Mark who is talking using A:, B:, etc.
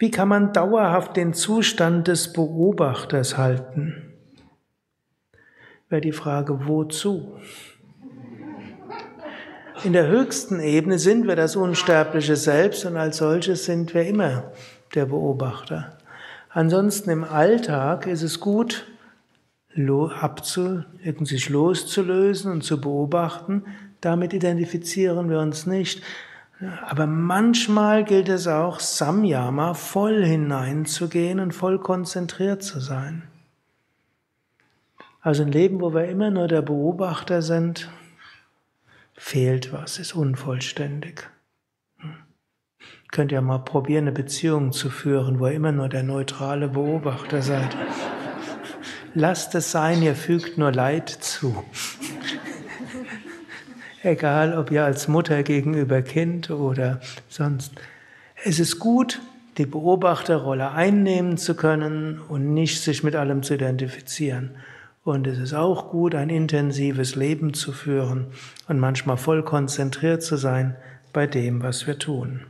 A: Wie kann man dauerhaft den Zustand des Beobachters halten? Wäre die Frage, wozu? In der höchsten Ebene sind wir das unsterbliche Selbst und als solches sind wir immer der Beobachter. Ansonsten im Alltag ist es gut, abzu, sich loszulösen und zu beobachten. Damit identifizieren wir uns nicht. Aber manchmal gilt es auch, Samyama voll hineinzugehen und voll konzentriert zu sein. Also ein Leben, wo wir immer nur der Beobachter sind, fehlt was, ist unvollständig. Hm. Könnt ihr mal probieren, eine Beziehung zu führen, wo ihr immer nur der neutrale Beobachter seid. Lasst es sein, ihr fügt nur Leid zu. Egal, ob ihr als Mutter gegenüber Kind oder sonst. Es ist gut, die Beobachterrolle einnehmen zu können und nicht sich mit allem zu identifizieren. Und es ist auch gut, ein intensives Leben zu führen und manchmal voll konzentriert zu sein bei dem, was wir tun.